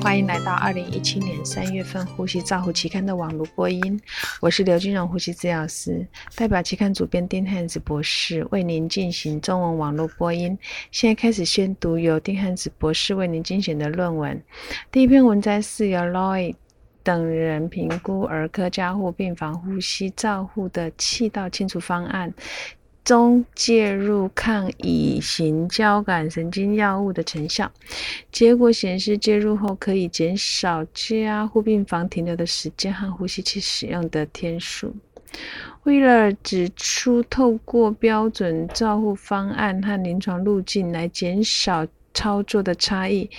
欢迎来到二零一七年三月份《呼吸照护期刊》的网络播音。我是刘金荣呼吸治疗师，代表期刊主编丁汉子博士为您进行中文网络播音。现在开始宣读由丁汉子博士为您精选的论文。第一篇文章是由 Lloyd 等人评估儿科加护病房呼吸照护的气道清除方案。中介入抗乙型交感神经药物的成效，结果显示介入后可以减少加护病房停留的时间和呼吸器使用的天数。为了指出，透过标准照护方案和临床路径来减少。操作的差异，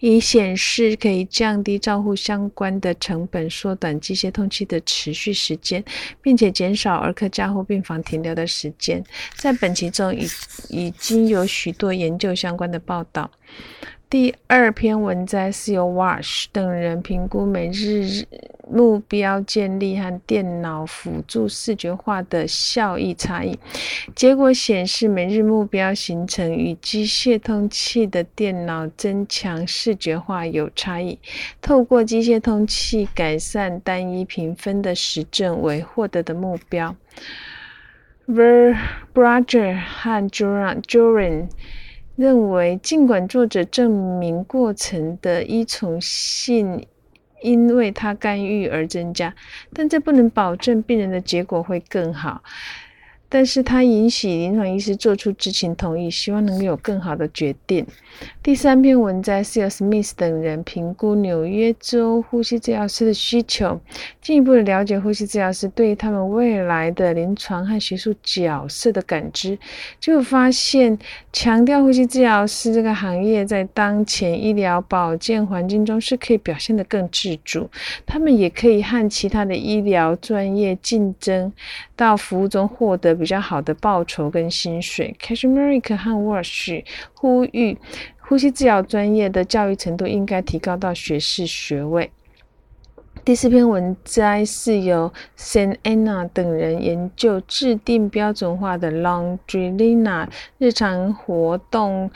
以显示可以降低照护相关的成本，缩短机械通气的持续时间，并且减少儿科加护病房停留的时间。在本期中，已已经有许多研究相关的报道。第二篇文章是由 Wash 等人评估每日目标建立和电脑辅助视觉化的效益差异。结果显示，每日目标形成与机械通气的电脑增强视觉化有差异。透过机械通气改善单一评分的实证为获得的目标。Ver Brager 和 Joran。认为，尽管作者证明过程的依从性因为他干预而增加，但这不能保证病人的结果会更好。但是他引起临床医师做出知情同意，希望能有更好的决定。第三篇文章是由 Smith 等人评估纽约州呼吸治疗师的需求，进一步的了解呼吸治疗师对于他们未来的临床和学术角色的感知，就发现强调呼吸治疗师这个行业在当前医疗保健环境中是可以表现得更自主，他们也可以和其他的医疗专业竞争，到服务中获得。比较好的报酬跟薪水。Cashmeric 和 Wash 呼吁，呼吸治疗专业的教育程度应该提高到学士学位。第四篇文摘是由 San Anna 等人研究制定标准化的 Longrina 日常活动。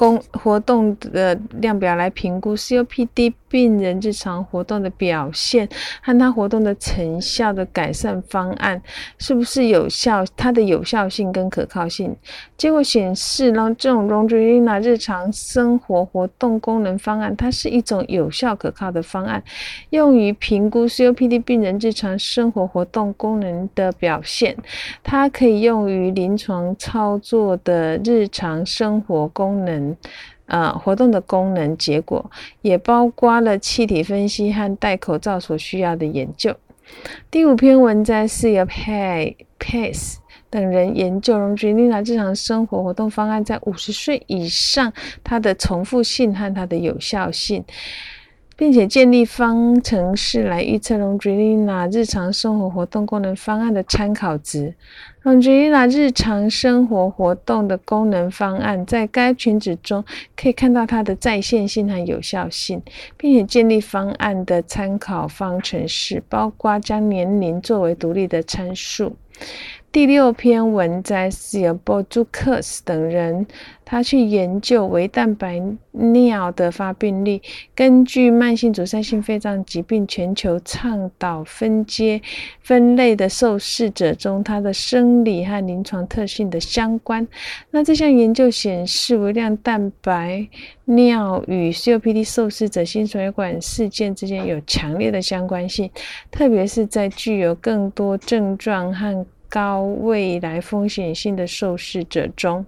工活动的量表来评估 COPD 病人日常活动的表现和他活动的成效的改善方案是不是有效？它的有效性跟可靠性。结果显示，呢这种 l o n g i n a 日常生活活动功能方案，它是一种有效可靠的方案，用于评估 COPD 病人日常生活活动功能的表现。它可以用于临床操作的日常生活功能。呃，活动的功能结果也包括了气体分析和戴口罩所需要的研究。第五篇文章是由 Pay Pace 等人研究容具丽娜日常生活活动方案在五十岁以上它的重复性和它的有效性。并且建立方程式来预测 Longina 日常生活活动功能方案的参考值。Longina 日常生活活动的功能方案在该群组中可以看到它的在线性和有效性，并且建立方案的参考方程式，包括将年龄作为独立的参数。第六篇文摘是由 b o z u k a s 等人，他去研究微蛋白尿的发病率，根据慢性阻塞性肺脏疾病全球倡导分阶分类的受试者中，它的生理和临床特性的相关。那这项研究显示，微量蛋白尿与 COPD 受试者心血管事件之间有强烈的相关性，特别是在具有更多症状和高未来风险性的受试者中，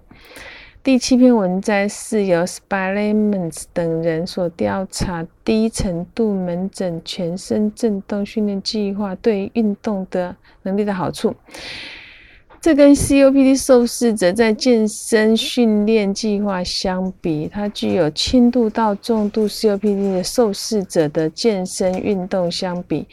第七篇文章是由 Spilemans 等人所调查低程度门诊全身振动训练计划对运动的能力的好处。这跟 COPD 受试者在健身训练计划相比，它具有轻度到重度 COPD 的受试者的健身运动相比。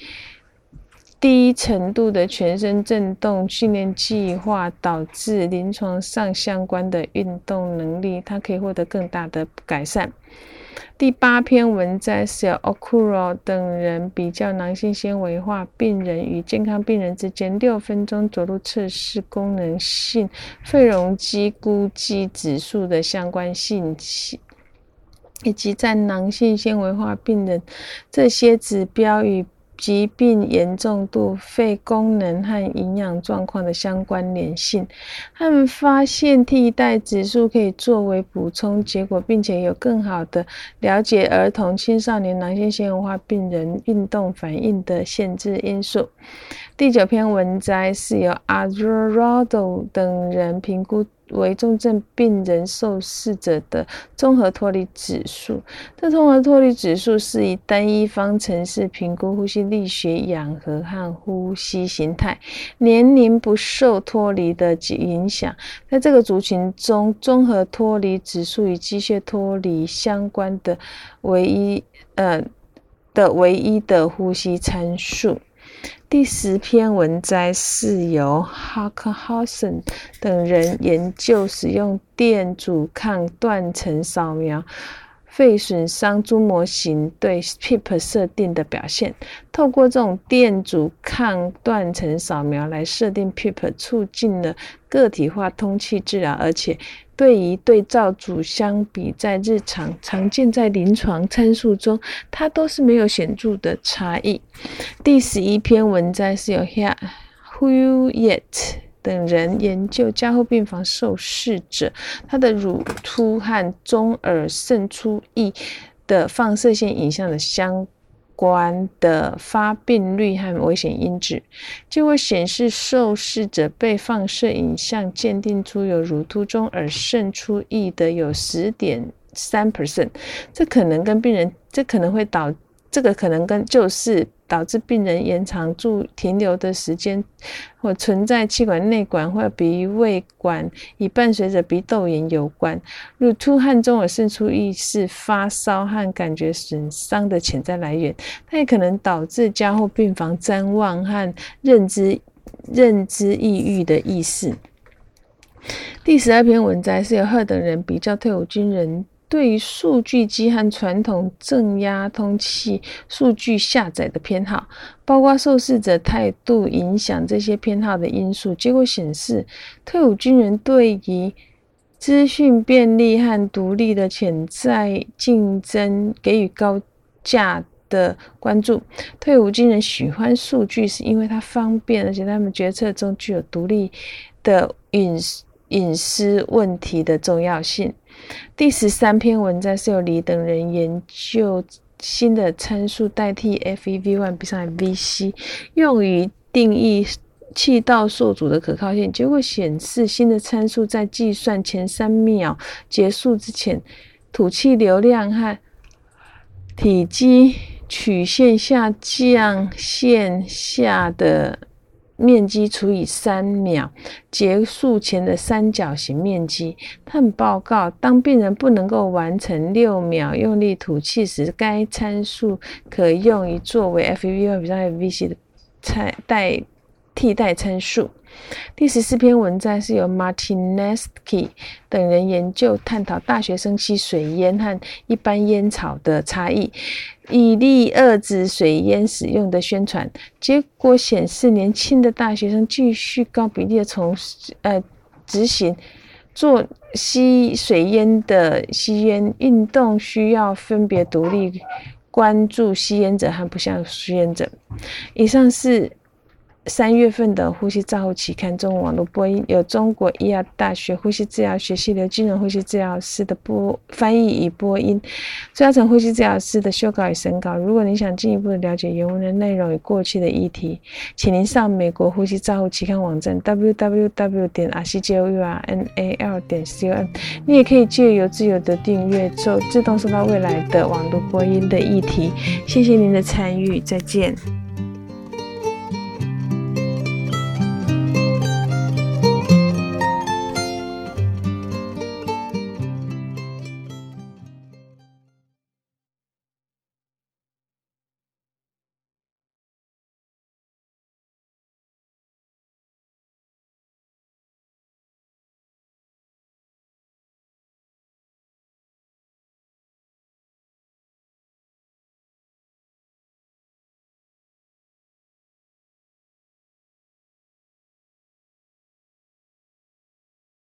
低程度的全身振动训练计划导致临床上相关的运动能力，它可以获得更大的改善。第八篇文章是由 Okuro 等人比较囊性纤维化病人与健康病人之间六分钟走路测试功能性肺容积估计指数的相关信息。以及在囊性纤维化病人这些指标与。疾病严重度、肺功能和营养状况的相关联性。他们发现替代指数可以作为补充结果，并且有更好的了解儿童、青少年囊性纤维化病人运动反应的限制因素。第九篇文摘是由 Azzurrado 等人评估。为重症病人受试者的综合脱离指数。这综合脱离指数是以单一方程式评估呼吸力学、氧合和呼吸形态。年龄不受脱离的影响。在这个族群中，综合脱离指数与机械脱离相关的唯一呃的唯一的呼吸参数。第十篇文摘是由 Hackhausen 等人研究使用电阻抗断层扫描。肺损伤猪模型对 PEEP 设定的表现。透过这种电阻抗断层扫描来设定 PEEP，促进了个体化通气治疗，而且。对于对照组相比，在日常常见在临床参数中，它都是没有显著的差异。第十一篇文摘是由 Here Who Yet 等人研究加护病房受试者他的乳突和中耳渗出液的放射线影像的相。关的发病率和危险因子，结果显示，受试者被放射影像鉴定出有乳突中耳渗出液的有十点三 percent，这可能跟病人，这可能会导，这个可能跟就是。导致病人延长住停留的时间，或存在气管内管或鼻胃管，以伴随着鼻窦炎有关。乳突汗中耳渗出液是发烧和感觉损伤的潜在来源，它也可能导致加护病房谵妄和认知认知抑郁的意识。第十二篇文摘是由赫等人比较退伍军人。对于数据机和传统正压通气数据下载的偏好，包括受试者态度影响这些偏好的因素。结果显示，退伍军人对于资讯便利和独立的潜在竞争给予高价的关注。退伍军人喜欢数据，是因为它方便，而且他们决策中具有独立的隐隐私问题的重要性。第十三篇文章是由李等人研究新的参数代替 FEV1 比上 VC，用于定义气道受阻的可靠性。结果显示，新的参数在计算前三秒结束之前，吐气流量和体积曲线下降线下的。面积除以三秒结束前的三角形面积。他们报告，当病人不能够完成六秒用力吐气时，该参数可用于作为 FV1 比上 FVC 的参代替代参数。第十四篇文章是由 Martinesky 等人研究探讨大学生吸水烟和一般烟草的差异，以利遏制水烟使用的宣传。结果显示，年轻的大学生继续高比例的从呃执行做吸水烟的吸烟运动，需要分别独立关注吸烟者和不像吸烟者。以上是。三月份的呼吸照护期刊中文网络播音，由中国医药大学呼吸治疗学系刘金荣呼吸治疗师的播翻译与播音，朱嘉诚呼吸治疗师的修稿与审稿。如果您想进一步的了解原文的内容与过去的议题，请您上美国呼吸照护期刊网站 www 点 r c j o u r n a l 点 c o m。你也可以借由自由的订阅，做自动收到未来的网络播音的议题。谢谢您的参与，再见。